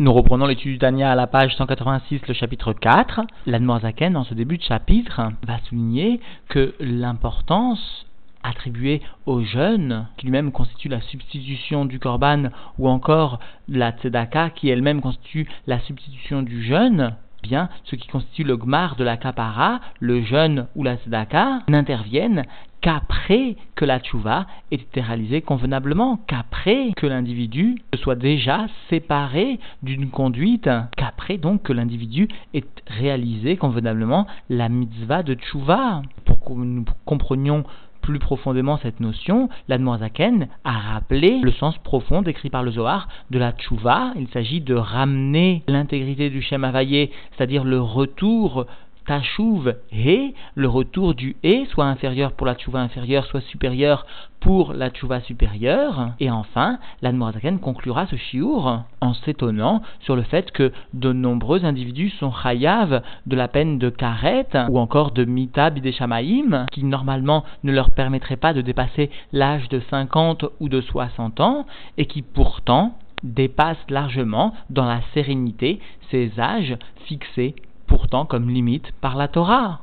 Nous reprenons l'étude du Tania à la page 186, le chapitre 4. L'Admorzaken, dans ce début de chapitre, va souligner que l'importance attribuée au jeûne, qui lui-même constitue la substitution du korban, ou encore la tzedaka, qui elle-même constitue la substitution du jeûne, bien ce qui constitue le gmar de la kapara, le jeûne ou la tzedaka, n'interviennent qu'après que la tchouva ait été réalisée convenablement, qu'après que l'individu se soit déjà séparé d'une conduite, qu'après donc que l'individu ait réalisé convenablement la mitzvah de tchouva. Pour que nous comprenions plus profondément cette notion, l'Admoazaken a rappelé le sens profond décrit par le Zohar de la tchouva. Il s'agit de ramener l'intégrité du Shem Havayé, c'est-à-dire le retour Tachouv He, le retour du He, soit inférieur pour la tchouva inférieure, soit supérieur pour la tchouva supérieure. Et enfin, l'Admorazaken conclura ce chiour en s'étonnant sur le fait que de nombreux individus sont chayav de la peine de karet ou encore de mita bideshamaim, qui normalement ne leur permettrait pas de dépasser l'âge de 50 ou de 60 ans, et qui pourtant dépassent largement dans la sérénité ces âges fixés pourtant comme limite par la Torah.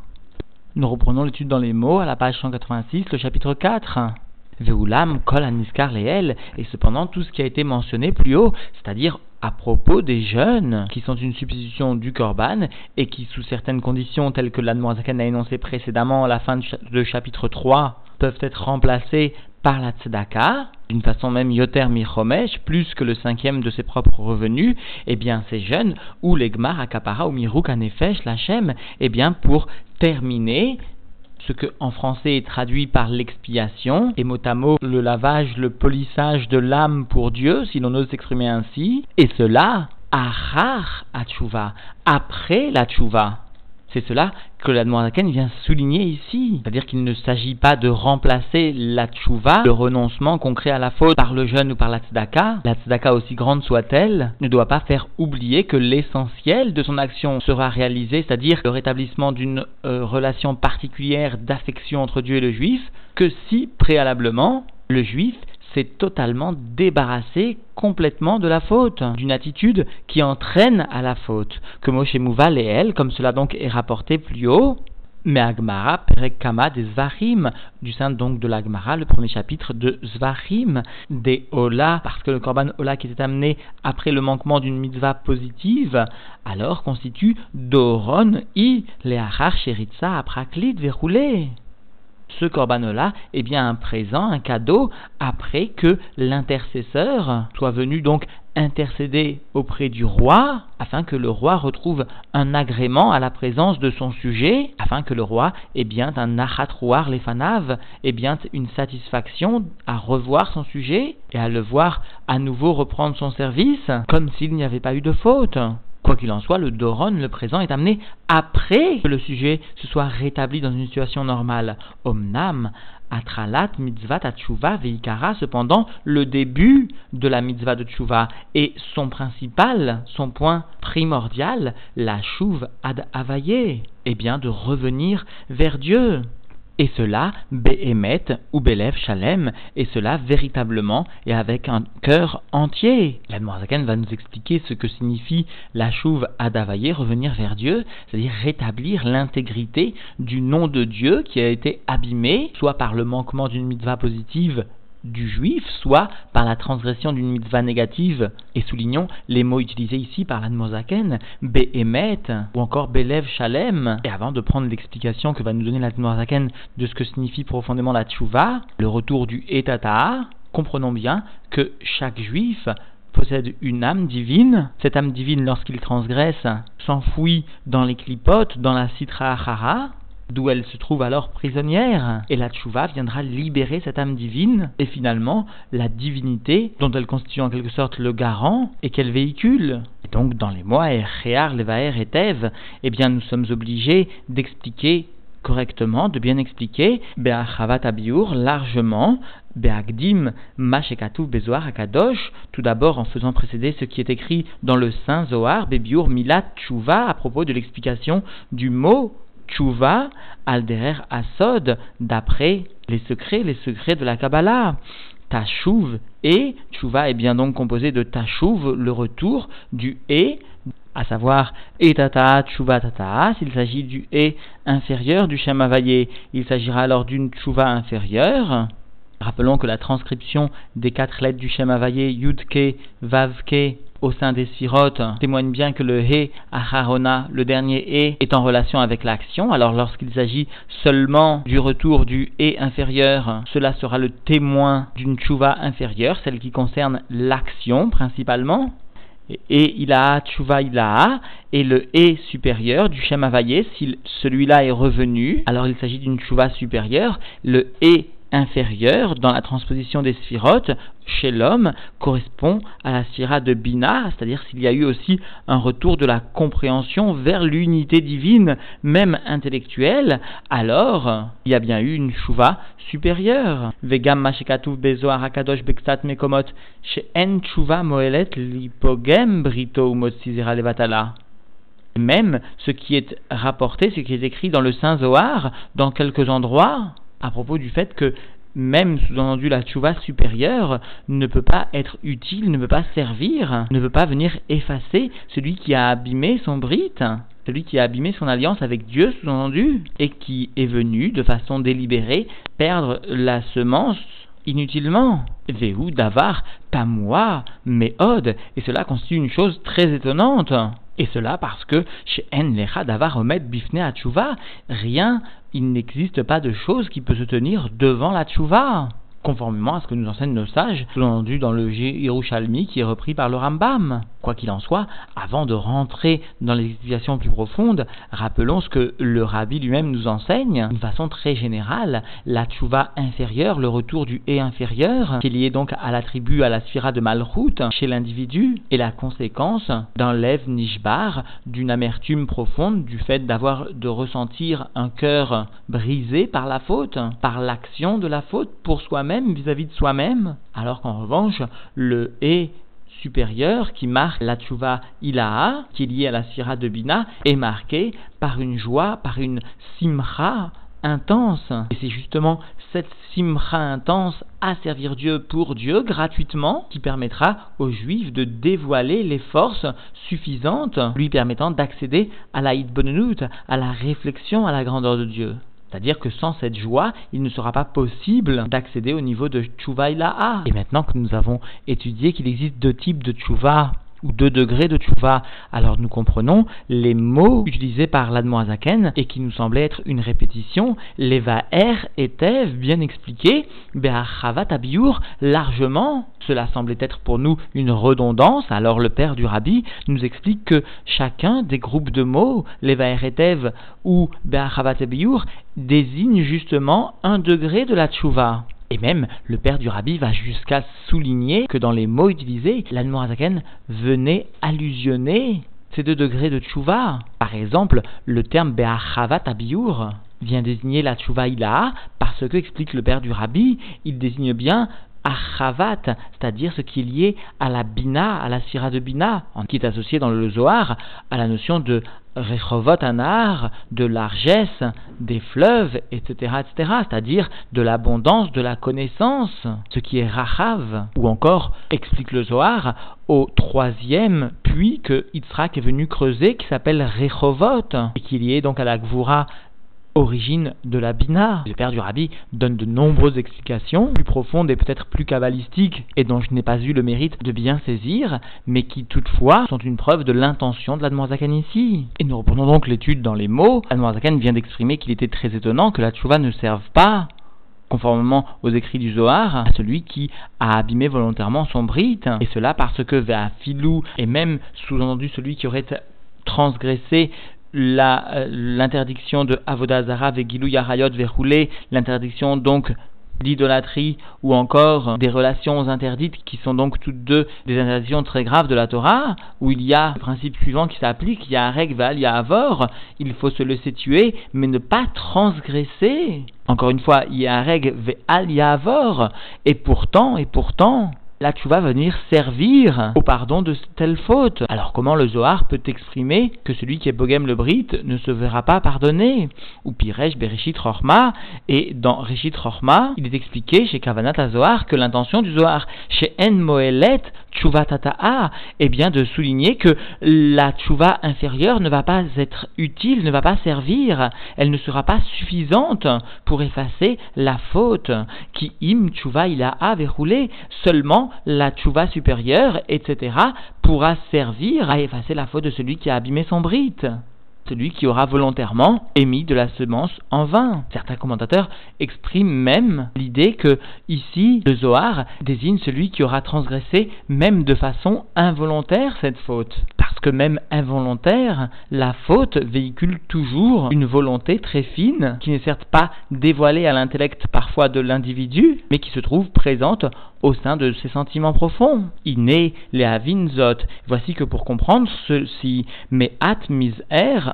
Nous reprenons l'étude dans les mots à la page 186, le chapitre 4. Veulam kol aniskar leel, et cependant tout ce qui a été mentionné plus haut, c'est-à-dire à propos des jeunes qui sont une substitution du korban et qui, sous certaines conditions telles que l'Admoazakan a énoncé précédemment à la fin du chapitre 3, peuvent être remplacés par la tzedaka, d'une façon même yoter michomesh, plus que le cinquième de ses propres revenus, eh bien ces jeunes, ou l'egmar akapara ou miruk anefesh lachem, eh bien pour terminer ce que en français est traduit par l'expiation, et mot à mot le lavage, le polissage de l'âme pour Dieu, si l'on ose s'exprimer ainsi, et cela, arar achuva, après la tchouva. C'est cela que la Noirzaken vient souligner ici. C'est-à-dire qu'il ne s'agit pas de remplacer la tchouva, le renoncement concret à la faute, par le jeûne ou par la tzedaka. La tzedaka, aussi grande soit-elle, ne doit pas faire oublier que l'essentiel de son action sera réalisé, c'est-à-dire le rétablissement d'une euh, relation particulière d'affection entre Dieu et le juif, que si préalablement le juif s'est totalement débarrassé complètement de la faute, d'une attitude qui entraîne à la faute, que Moshe Mouval et elle, comme cela donc est rapporté plus haut, mais Agmara, Perekama des Zvarim, du sein donc de l'Agmara, le premier chapitre de Zvarim, des Ola, parce que le Korban Ola qui était amené après le manquement d'une mitzvah positive, alors constitue Doron i Leachar Sheritza Apraklit Verroulé ce corban-là est bien un présent, un cadeau, après que l'intercesseur soit venu donc intercéder auprès du roi, afin que le roi retrouve un agrément à la présence de son sujet, afin que le roi ait bien un achatrouar lefanav, ait bien une satisfaction à revoir son sujet et à le voir à nouveau reprendre son service, comme s'il n'y avait pas eu de faute. Quoi qu'il en soit, le Doron, le présent, est amené après que le sujet se soit rétabli dans une situation normale. Omnam, Atralat, Mitzvah, Tatshuva, Veikara, cependant, le début de la Mitzvah de Tshuva et son principal, son point primordial, la Shuv ad Avaye, est bien de revenir vers Dieu. Et cela, Behemet ou Belev Shalem, et cela véritablement et avec un cœur entier. La va nous expliquer ce que signifie la chouve adavaye, revenir vers Dieu, c'est-à-dire rétablir l'intégrité du nom de Dieu qui a été abîmé, soit par le manquement d'une mitzvah positive du juif, soit par la transgression d'une mitzvah négative, et soulignons les mots utilisés ici par l'Admozaken, Behemet, ou encore Belev Shalem. Et avant de prendre l'explication que va nous donner l'Admozaken de ce que signifie profondément la tchouva, le retour du Etata, comprenons bien que chaque juif possède une âme divine. Cette âme divine, lorsqu'il transgresse, s'enfouit dans les clipotes, dans la citra achara, d'où elle se trouve alors prisonnière. Et la tchouva viendra libérer cette âme divine, et finalement la divinité dont elle constitue en quelque sorte le garant et qu'elle véhicule. Et donc dans les mois Erchear, Levaer et Tev, eh bien nous sommes obligés d'expliquer correctement, de bien expliquer Be'achavat Abiur largement, Be'agdim Mashekatu Bezoar Akadosh, tout d'abord en faisant précéder ce qui est écrit dans le Saint Zohar, Bebiur Milat Tchouva, à propos de l'explication du mot Tchouva, Alderer Asod, d'après les secrets, les secrets de la Kabbalah. tashuv et tchouva est bien donc composé de tashuv, le retour du et, à savoir etata tchouva tata. S'il s'agit du et inférieur du Shem il s'agira alors d'une tchouva inférieure. Rappelons que la transcription des quatre lettres du Shem Havayé, Yudke, Vavke, au sein des sirotes témoigne bien que le He Aharona, le dernier He, est en relation avec l'action. Alors lorsqu'il s'agit seulement du retour du He inférieur, cela sera le témoin d'une tchouva inférieure, celle qui concerne l'action principalement. Et il a tchouva il et le E supérieur du Shem si celui-là est revenu, alors il s'agit d'une tchouva supérieure. Le E inférieure dans la transposition des sphirotes chez l'homme correspond à la sphira de Bina, c'est-à-dire s'il y a eu aussi un retour de la compréhension vers l'unité divine, même intellectuelle, alors il y a bien eu une chouva supérieure. Vegam mashekatuv bezo arakadosh bekstat mekomot en chouva moelet lipogem brito levatala. Même ce qui est rapporté, ce qui est écrit dans le Saint Zohar, dans quelques endroits, à propos du fait que même sous-entendu la tchouva supérieure ne peut pas être utile, ne peut pas servir, ne peut pas venir effacer celui qui a abîmé son brite, celui qui a abîmé son alliance avec Dieu, sous-entendu, et qui est venu de façon délibérée perdre la semence inutilement. Vehu davar, pas moi, mais od, et cela constitue une chose très étonnante. Et cela parce que chez En Lecha Davar Omed Bifne rien, il n'existe pas de chose qui peut se tenir devant la Tchouva conformément à ce que nous enseignent nos sages, sous-entendu dans le Yerushalmi qui est repris par le Rambam. Quoi qu'il en soit, avant de rentrer dans les explications plus profondes, rappelons ce que le Rabbi lui-même nous enseigne, d'une façon très générale, la tchouva inférieure, le retour du et inférieur, qui est lié donc à l'attribut, à la sphira de Malchut chez l'individu, et la conséquence d'un lève nishbar, d'une amertume profonde, du fait d'avoir de ressentir un cœur brisé par la faute, par l'action de la faute pour soi-même vis-à-vis de soi-même, alors qu'en revanche, le et supérieur qui marque la tchouva ilaha, qui est lié à la sira de Bina, est marqué par une joie, par une simcha intense. Et c'est justement cette simcha intense à servir Dieu pour Dieu gratuitement qui permettra aux Juifs de dévoiler les forces suffisantes lui permettant d'accéder à la bonenut, à la réflexion à la grandeur de Dieu. C'est-à-dire que sans cette joie, il ne sera pas possible d'accéder au niveau de Ilaha. Et maintenant que nous avons étudié qu'il existe deux types de Tchouva, ou deux degrés de tchouva. Alors nous comprenons les mots utilisés par l'admoazaken et qui nous semblaient être une répétition, les va-er et tev bien expliqués, be'achavat abiur largement. Cela semblait être pour nous une redondance. Alors le père du rabbi nous explique que chacun des groupes de mots, les va-er et tev ou be'achavat abiur, désigne justement un degré de la tchouva. Et même, le père du rabbi va jusqu'à souligner que dans les mots utilisés, l'Admorazaken venait allusionner ces deux degrés de tchouva. Par exemple, le terme Be'achavat Abiyur vient désigner la tchouva ilaha parce que, explique le père du rabbi, il désigne bien achavat, c'est-à-dire ce qui est lié à la bina, à la sira de bina, qui est associé dans le Zohar à la notion de rechovot anar, de largesse des fleuves, etc., etc., c'est-à-dire de l'abondance, de la connaissance, ce qui est rachav, ou encore, explique le Zohar, au troisième puits que Yitzhak est venu creuser, qui s'appelle Rechovot, et qui est lié donc à la Gvura origine de la Bina. Le père du Rabbi donne de nombreuses explications, plus profondes et peut-être plus kabbalistiques, et dont je n'ai pas eu le mérite de bien saisir, mais qui toutefois sont une preuve de l'intention de l'Admoazakan ici. Et nous reprenons donc l'étude dans les mots. L'Admoazakan vient d'exprimer qu'il était très étonnant que la tchouva ne serve pas conformément aux écrits du Zohar, à celui qui a abîmé volontairement son brite, et cela parce que Filou, et même sous-entendu celui qui aurait transgressé euh, l'interdiction de Avodazara Vegilou Yarayot Verroulé, l'interdiction donc d'idolâtrie ou encore des relations interdites qui sont donc toutes deux des interdictions très graves de la Torah, où il y a le principe suivant qui s'applique, il y a règle, il y a avor, il faut se laisser tuer, mais ne pas transgresser. Encore une fois, il y a règle, ve'al yavor, et pourtant, et pourtant, la tchouva va venir servir au pardon de telle faute. Alors comment le Zohar peut exprimer que celui qui est Bogem le Brit ne se verra pas pardonner? Ou Pirej Bereshit Rochma, et dans Reshit Rochma, il est expliqué chez Kavanat Zohar que l'intention du Zohar, chez En Moelet Tchouva Tata'a, est bien de souligner que la tchouva inférieure ne va pas être utile, ne va pas servir, elle ne sera pas suffisante pour effacer la faute qui im tchouva il a verroulé. Seulement la tchouva supérieure, etc., pourra servir à effacer la faute de celui qui a abîmé son brite celui qui aura volontairement émis de la semence en vain. Certains commentateurs expriment même l'idée que ici le Zohar désigne celui qui aura transgressé même de façon involontaire cette faute. Parce que même involontaire, la faute véhicule toujours une volonté très fine qui n'est certes pas dévoilée à l'intellect parfois de l'individu, mais qui se trouve présente au sein de ses sentiments profonds. Iné les avinzot. Voici que pour comprendre ceci, mais at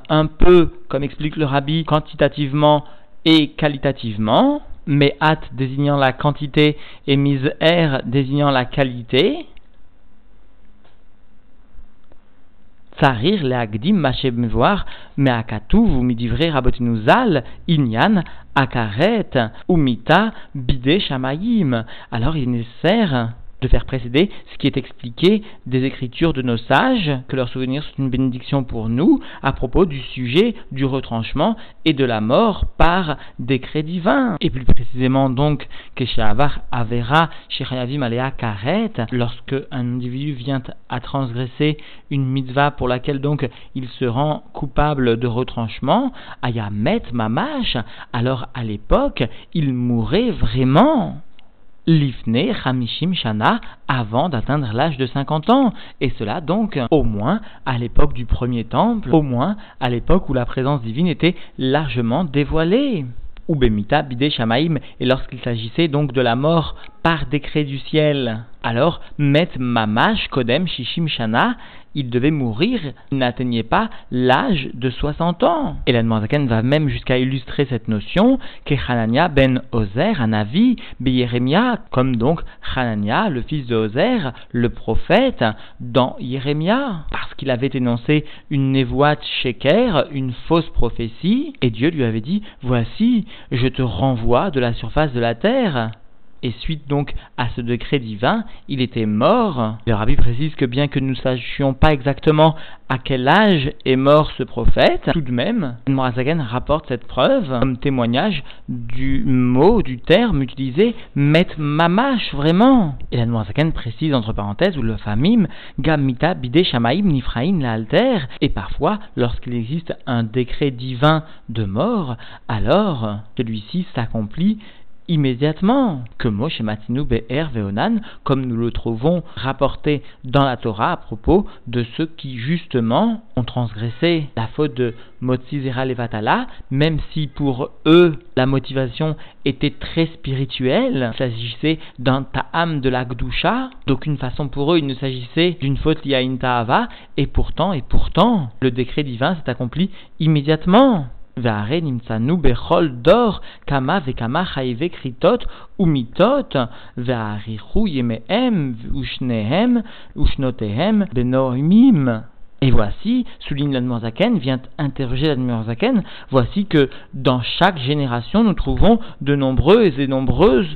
un peu, comme explique le rabbi, quantitativement et qualitativement, mais at désignant la quantité et mise er désignant la qualité, Tsarir leagdim mashem voir meakatuv midivre rabotinu zal inyan akaret umita bide shamayim. Alors il est nécessaire de faire précéder ce qui est expliqué des écritures de nos sages, que leur souvenir soit une bénédiction pour nous, à propos du sujet du retranchement et de la mort par décret divin. Et plus précisément donc, que Avar Avera Shechayavim Alea Karet, lorsque un individu vient à transgresser une mitzvah pour laquelle donc il se rend coupable de retranchement, Ayamet Mamash, alors à l'époque, il mourrait vraiment. Lifne Hamishim Shana avant d'atteindre l'âge de 50 ans. Et cela donc au moins à l'époque du premier temple, au moins à l'époque où la présence divine était largement dévoilée. Ou Bemita Bide Shamaim, et lorsqu'il s'agissait donc de la mort par décret du ciel. Alors, Met Mamash Kodem Shishim Shana, il devait mourir, n'atteignait pas l'âge de 60 ans. Et la va même jusqu'à illustrer cette notion que Hanania ben Ozer, un avis, Yeremia, comme donc Hanania, le fils de Ozer, le prophète, dans Yeremia, parce qu'il avait énoncé une névoite sheker, une fausse prophétie, et Dieu lui avait dit, voici, je te renvoie de la surface de la terre et suite donc à ce décret divin, il était mort. Le rabbi précise que bien que nous ne sachions pas exactement à quel âge est mort ce prophète, tout de même, Morazagan rapporte cette preuve comme témoignage du mot, du terme utilisé met mamash, vraiment. Et Morazagan précise entre parenthèses ou le famim gamita bide shamaim nifraim la et parfois lorsqu'il existe un décret divin de mort, alors celui-ci s'accomplit immédiatement que Moshe Matinu Be'er Veonan, comme nous le trouvons rapporté dans la Torah à propos de ceux qui justement ont transgressé la faute de Motzizera Levatala, même si pour eux la motivation était très spirituelle, il s'agissait d'un ta'am de la Gdusha, d'aucune façon pour eux il ne s'agissait d'une faute liée à une ta'ava, et pourtant, et pourtant, le décret divin s'est accompli immédiatement Et voici, souligne l'Admorzaken, vient interroger l'Admorzaken, voici que dans chaque génération nous trouvons de nombreuses et nombreuses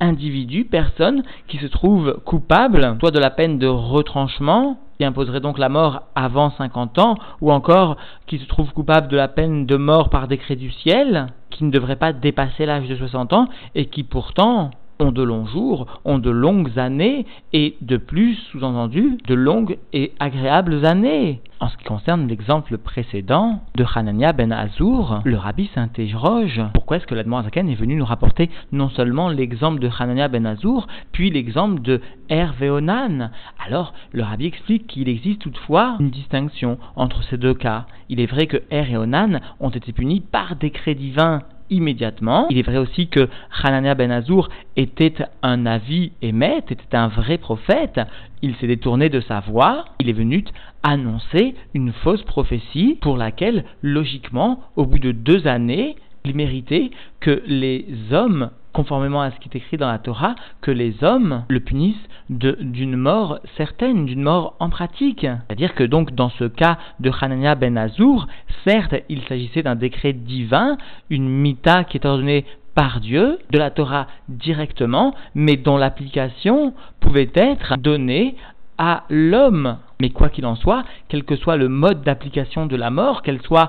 individus, personnes qui se trouvent coupables, soit de la peine de retranchement, qui imposerait donc la mort avant 50 ans, ou encore qui se trouve coupable de la peine de mort par décret du ciel, qui ne devrait pas dépasser l'âge de 60 ans, et qui pourtant ont de longs jours, ont de longues années, et de plus, sous-entendu, de longues et agréables années. En ce qui concerne l'exemple précédent de Hanania ben Azour, le rabbi s'interroge pourquoi est-ce que l'Admorazaken est venu nous rapporter non seulement l'exemple de Hanania ben Azour, puis l'exemple de Hervéonan. Alors, le rabbi explique qu'il existe toutefois une distinction entre ces deux cas. Il est vrai que Er et Onan ont été punis par décret divin immédiatement. Il est vrai aussi que Hanania ben Azour était un avis émet, était un vrai prophète. Il s'est détourné de sa voix. Il est venu annoncer une fausse prophétie pour laquelle, logiquement, au bout de deux années, il méritait que les hommes conformément à ce qui est écrit dans la Torah, que les hommes le punissent d'une mort certaine, d'une mort en pratique. C'est-à-dire que donc dans ce cas de Hanania ben Azour, certes il s'agissait d'un décret divin, une mita qui est ordonnée par Dieu, de la Torah directement, mais dont l'application pouvait être donnée à l'homme. Mais quoi qu'il en soit, quel que soit le mode d'application de la mort, qu'elle soit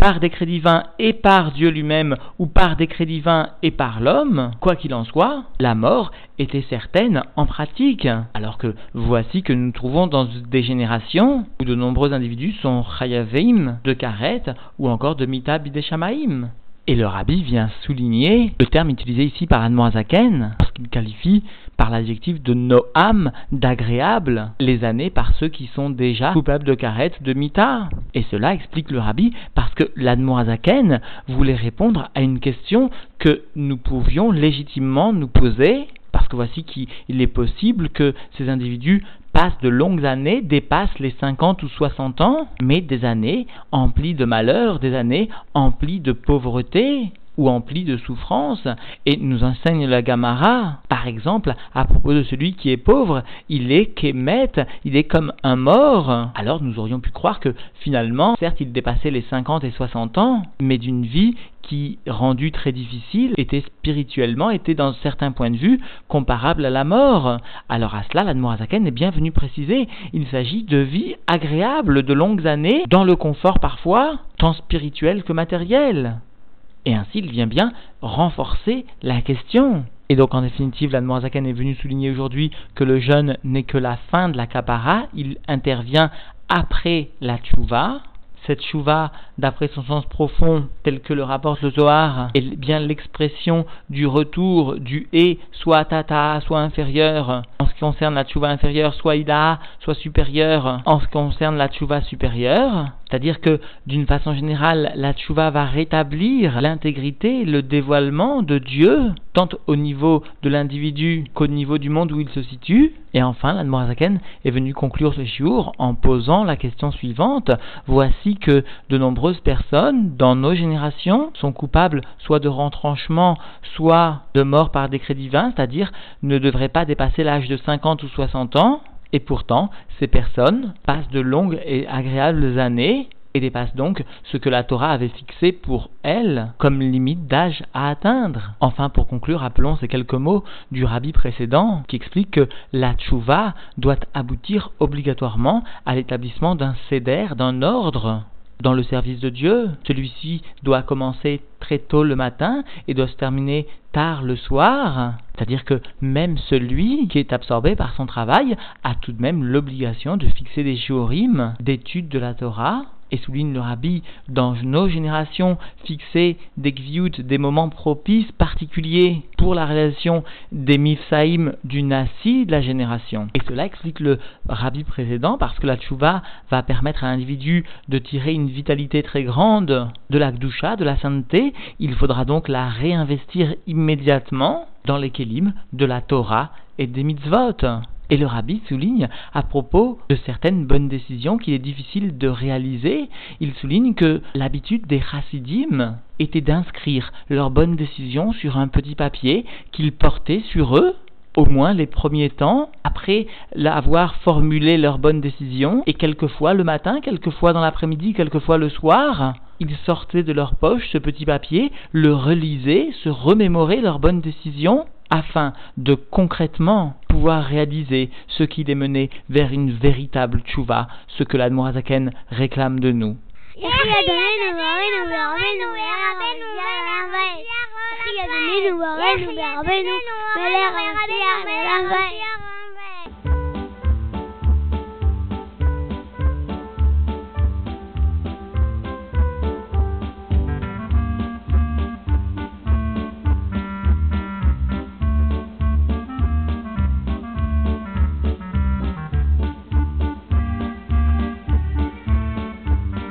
par décret divin et par Dieu lui-même, ou par décret divin et par l'homme, quoi qu'il en soit, la mort était certaine en pratique. Alors que voici que nous trouvons dans des générations où de nombreux individus sont chayaveim de karet ou encore de mita bideshamaim. Et le rabbi vient souligner le terme utilisé ici par Admoazaken, parce qu'il qualifie par l'adjectif de noam, d'agréable, les années par ceux qui sont déjà coupables de karet, de mita. Et cela explique le rabbi parce que l'Admoazaken voulait répondre à une question que nous pouvions légitimement nous poser parce que voici qu'il est possible que ces individus passent de longues années, dépassent les 50 ou 60 ans, mais des années emplies de malheur, des années emplies de pauvreté, ou empli de souffrance, et nous enseigne la Gamara, par exemple, à propos de celui qui est pauvre, il est qu'émet, il est comme un mort. Alors nous aurions pu croire que finalement, certes, il dépassait les 50 et 60 ans, mais d'une vie qui, rendue très difficile, était spirituellement, était dans certains points de vue comparable à la mort. Alors à cela, l'Admorazaken est bien venu préciser, il s'agit de vie agréable, de longues années, dans le confort parfois, tant spirituel que matériel. Et ainsi, il vient bien renforcer la question. Et donc, en définitive, la Zaken est venu souligner aujourd'hui que le jeûne n'est que la fin de la kapara, il intervient après la tchouva. Cette tchouva, d'après son sens profond, tel que le rapporte le Zohar, est bien l'expression du retour du et, soit tata, soit inférieur. En ce qui concerne la tchouva inférieure, soit ida, soit supérieure. En ce qui concerne la tchouva supérieure, c'est-à-dire que, d'une façon générale, la tchouva va rétablir l'intégrité, le dévoilement de Dieu, tant au niveau de l'individu qu'au niveau du monde où il se situe. Et enfin, l'Admorazaken est venu conclure ce jour en posant la question suivante. Voici que de nombreuses personnes, dans nos générations, sont coupables soit de retranchement, soit de mort par décret divin, c'est-à-dire ne devraient pas dépasser l'âge de 50 ou 60 ans, et pourtant, ces personnes passent de longues et agréables années et dépassent donc ce que la Torah avait fixé pour elles comme limite d'âge à atteindre. Enfin, pour conclure, rappelons ces quelques mots du rabbi précédent qui explique que la tchouva doit aboutir obligatoirement à l'établissement d'un céder, d'un ordre dans le service de Dieu. Celui-ci doit commencer très tôt le matin et doit se terminer tard le soir. C'est-à-dire que même celui qui est absorbé par son travail a tout de même l'obligation de fixer des shurim d'études de la Torah et souligne le rabbi, dans nos générations, fixer des des moments propices particuliers pour la réalisation des mifsaïm du nasi de la génération. Et cela explique le rabbi précédent parce que la tchouva va permettre à l'individu de tirer une vitalité très grande de la gdusha, de la sainteté. Il faudra donc la réinvestir immédiatement dans les de la Torah et des mitzvot. Et le rabbi souligne à propos de certaines bonnes décisions qu'il est difficile de réaliser, il souligne que l'habitude des chassidim était d'inscrire leurs bonnes décisions sur un petit papier qu'ils portaient sur eux au moins les premiers temps, après avoir formulé leurs bonnes décisions, et quelquefois le matin, quelquefois dans l'après-midi, quelquefois le soir, ils sortaient de leur poche ce petit papier, le relisaient, se remémoraient leurs bonnes décisions, afin de concrètement pouvoir réaliser ce qui les menait vers une véritable tchouva, ce que l'Admorazaken réclame de nous.